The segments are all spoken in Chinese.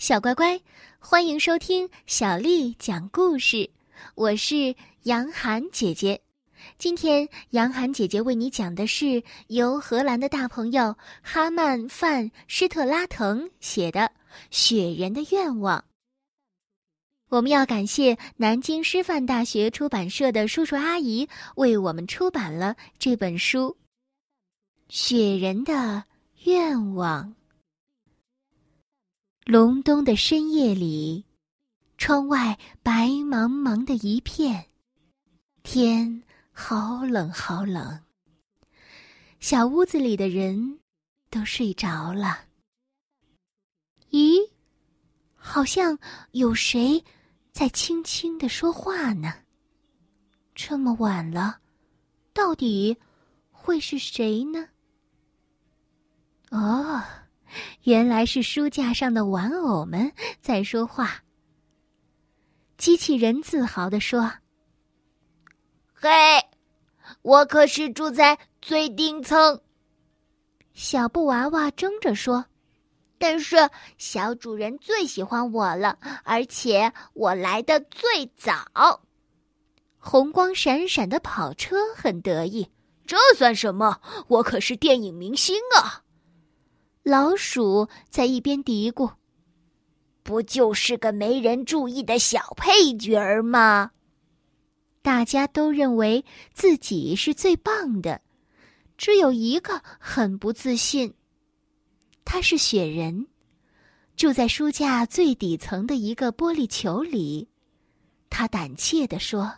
小乖乖，欢迎收听小丽讲故事。我是杨涵姐姐。今天，杨涵姐姐为你讲的是由荷兰的大朋友哈曼·范施特拉滕写的《雪人的愿望》。我们要感谢南京师范大学出版社的叔叔阿姨为我们出版了这本书《雪人的愿望》。隆冬的深夜里，窗外白茫茫的一片，天好冷好冷。小屋子里的人都睡着了。咦，好像有谁在轻轻的说话呢？这么晚了，到底会是谁呢？哦。原来是书架上的玩偶们在说话。机器人自豪地说：“嘿，我可是住在最顶层。”小布娃娃争着说：“但是小主人最喜欢我了，而且我来的最早。”红光闪闪的跑车很得意：“这算什么？我可是电影明星啊！”老鼠在一边嘀咕：“不就是个没人注意的小配角儿吗？”大家都认为自己是最棒的，只有一个很不自信。他是雪人，住在书架最底层的一个玻璃球里。他胆怯地说：“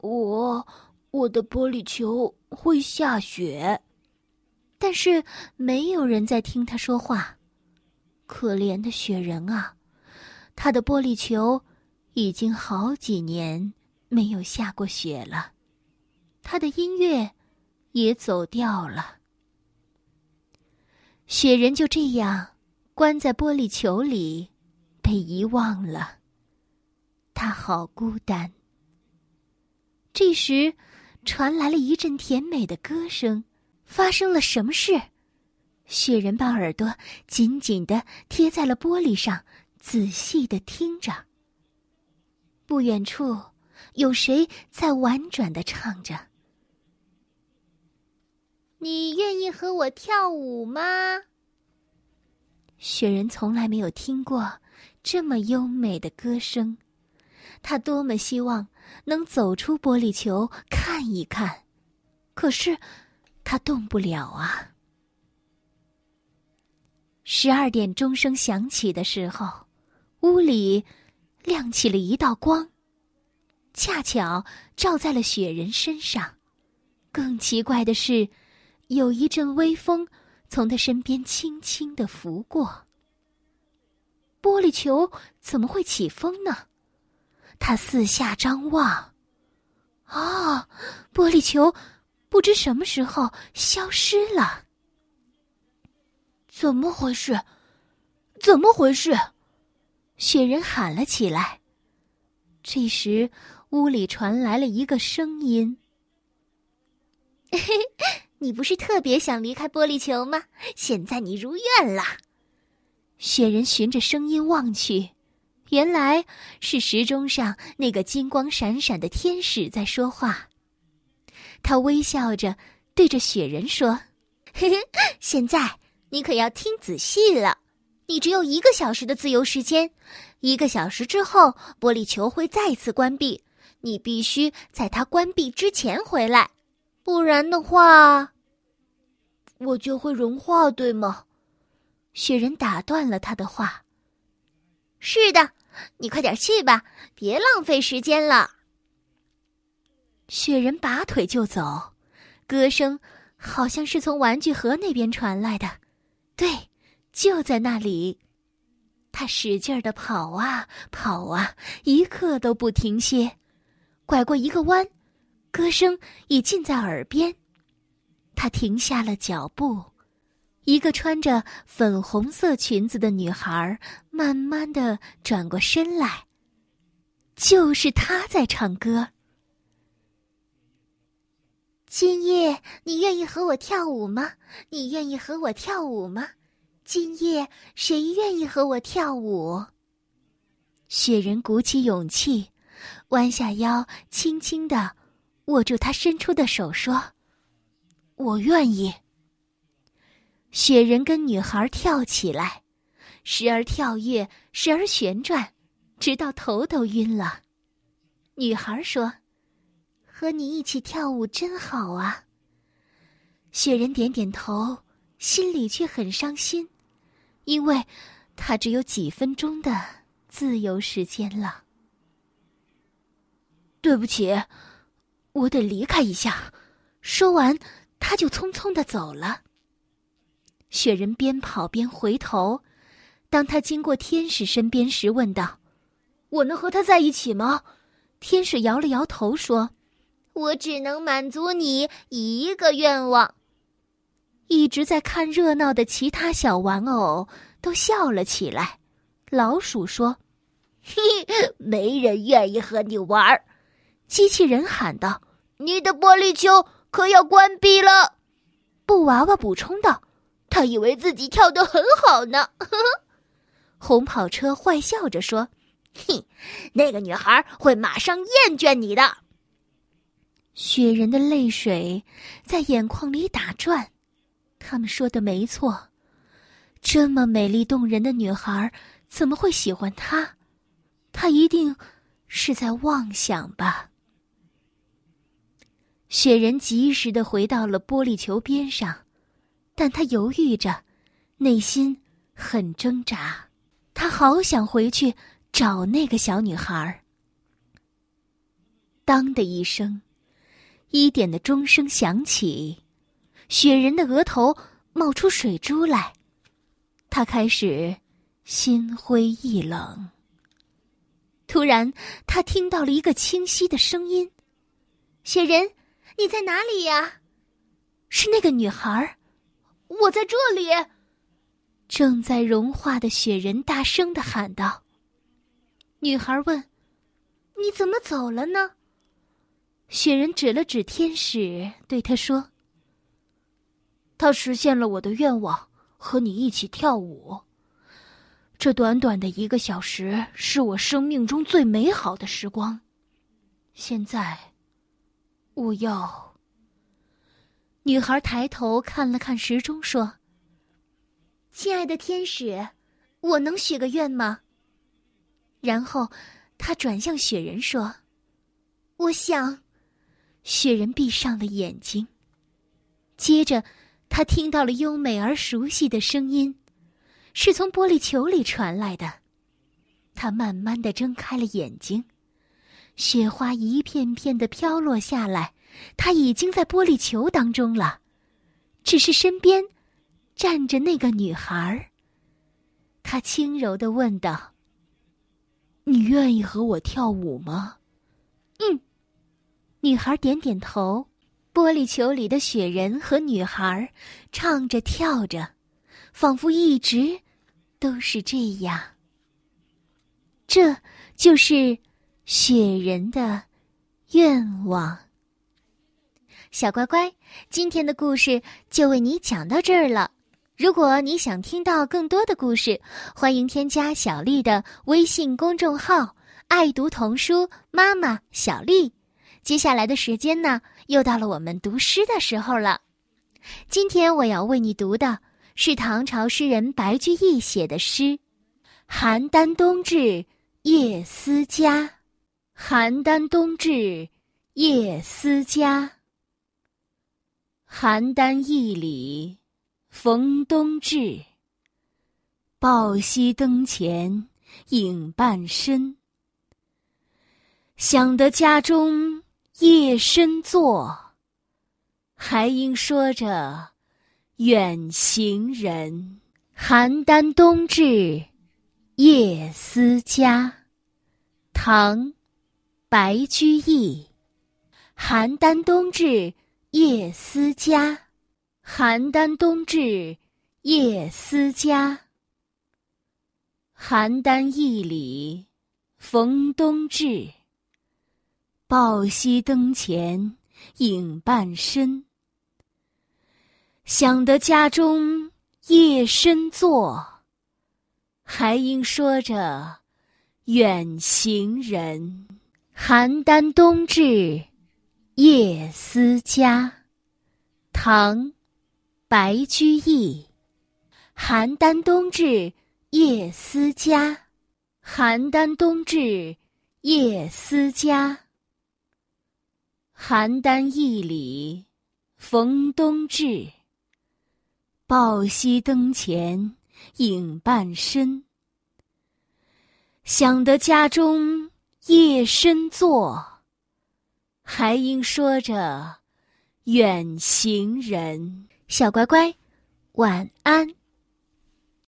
我，我的玻璃球会下雪。”但是没有人在听他说话，可怜的雪人啊，他的玻璃球已经好几年没有下过雪了，他的音乐也走调了。雪人就这样关在玻璃球里，被遗忘了。他好孤单。这时，传来了一阵甜美的歌声。发生了什么事？雪人把耳朵紧紧的贴在了玻璃上，仔细的听着。不远处，有谁在婉转的唱着：“你愿意和我跳舞吗？”雪人从来没有听过这么优美的歌声，他多么希望能走出玻璃球看一看，可是。他动不了啊！十二点钟声响起的时候，屋里亮起了一道光，恰巧照在了雪人身上。更奇怪的是，有一阵微风从他身边轻轻的拂过。玻璃球怎么会起风呢？他四下张望，啊，玻璃球！不知什么时候消失了。怎么回事？怎么回事？雪人喊了起来。这时，屋里传来了一个声音：“ 你不是特别想离开玻璃球吗？现在你如愿了。”雪人循着声音望去，原来是时钟上那个金光闪闪的天使在说话。他微笑着对着雪人说：“嘿嘿，现在你可要听仔细了。你只有一个小时的自由时间，一个小时之后玻璃球会再次关闭。你必须在它关闭之前回来，不然的话，我就会融化，对吗？”雪人打断了他的话：“是的，你快点去吧，别浪费时间了。”雪人拔腿就走，歌声好像是从玩具盒那边传来的。对，就在那里。他使劲儿的跑啊跑啊，一刻都不停歇。拐过一个弯，歌声已近在耳边。他停下了脚步。一个穿着粉红色裙子的女孩慢慢的转过身来。就是她在唱歌。今夜你愿意和我跳舞吗？你愿意和我跳舞吗？今夜谁愿意和我跳舞？雪人鼓起勇气，弯下腰，轻轻的握住他伸出的手，说：“我愿意。”雪人跟女孩跳起来，时而跳跃，时而旋转，直到头都晕了。女孩说：“和你一起跳舞真好啊。”雪人点点头，心里却很伤心，因为他只有几分钟的自由时间了。对不起，我得离开一下。说完，他就匆匆的走了。雪人边跑边回头，当他经过天使身边时，问道：“我能和他在一起吗？”天使摇了摇头，说：“我只能满足你一个愿望。”一直在看热闹的其他小玩偶都笑了起来。老鼠说：“嘿，没人愿意和你玩。”机器人喊道：“你的玻璃球可要关闭了。”布娃娃补充道。他以为自己跳得很好呢。红跑车坏笑着说：“哼，那个女孩会马上厌倦你的。”雪人的泪水在眼眶里打转。他们说的没错，这么美丽动人的女孩怎么会喜欢他？他一定是在妄想吧。雪人及时的回到了玻璃球边上。但他犹豫着，内心很挣扎。他好想回去找那个小女孩。当的一声，一点的钟声响起，雪人的额头冒出水珠来，他开始心灰意冷。突然，他听到了一个清晰的声音：“雪人，你在哪里呀？”是那个女孩。我在这里。正在融化的雪人大声的喊道。女孩问：“你怎么走了呢？”雪人指了指天使，对他说：“他实现了我的愿望，和你一起跳舞。这短短的一个小时，是我生命中最美好的时光。现在，我要。”女孩抬头看了看时钟，说：“亲爱的天使，我能许个愿吗？”然后，她转向雪人说：“我想。”雪人闭上了眼睛。接着，他听到了优美而熟悉的声音，是从玻璃球里传来的。他慢慢的睁开了眼睛，雪花一片片的飘落下来。他已经在玻璃球当中了，只是身边站着那个女孩。他轻柔的问道：“你愿意和我跳舞吗？”“嗯。”女孩点点头。玻璃球里的雪人和女孩唱着跳着，仿佛一直都是这样。这就是雪人的愿望。小乖乖，今天的故事就为你讲到这儿了。如果你想听到更多的故事，欢迎添加小丽的微信公众号“爱读童书妈妈小丽”。接下来的时间呢，又到了我们读诗的时候了。今天我要为你读的是唐朝诗人白居易写的诗《邯郸冬至夜思家》。邯郸冬至夜思家。邯郸驿里，逢冬至。抱膝灯前影半身。想得家中夜深坐，还应说着远行人。邯郸冬至夜思家。唐，白居易。邯郸冬至。夜思家，邯郸冬至夜思家。邯郸驿里，逢冬至。抱膝灯前影半身。想得家中夜深坐，还应说着远行人。邯郸冬至夜思家，唐·白居易。邯郸冬至夜思家，邯郸冬至夜思家。邯郸驿里逢冬至，抱膝灯前影伴身。想得家中夜深坐，还应说着远行人。小乖乖，晚安。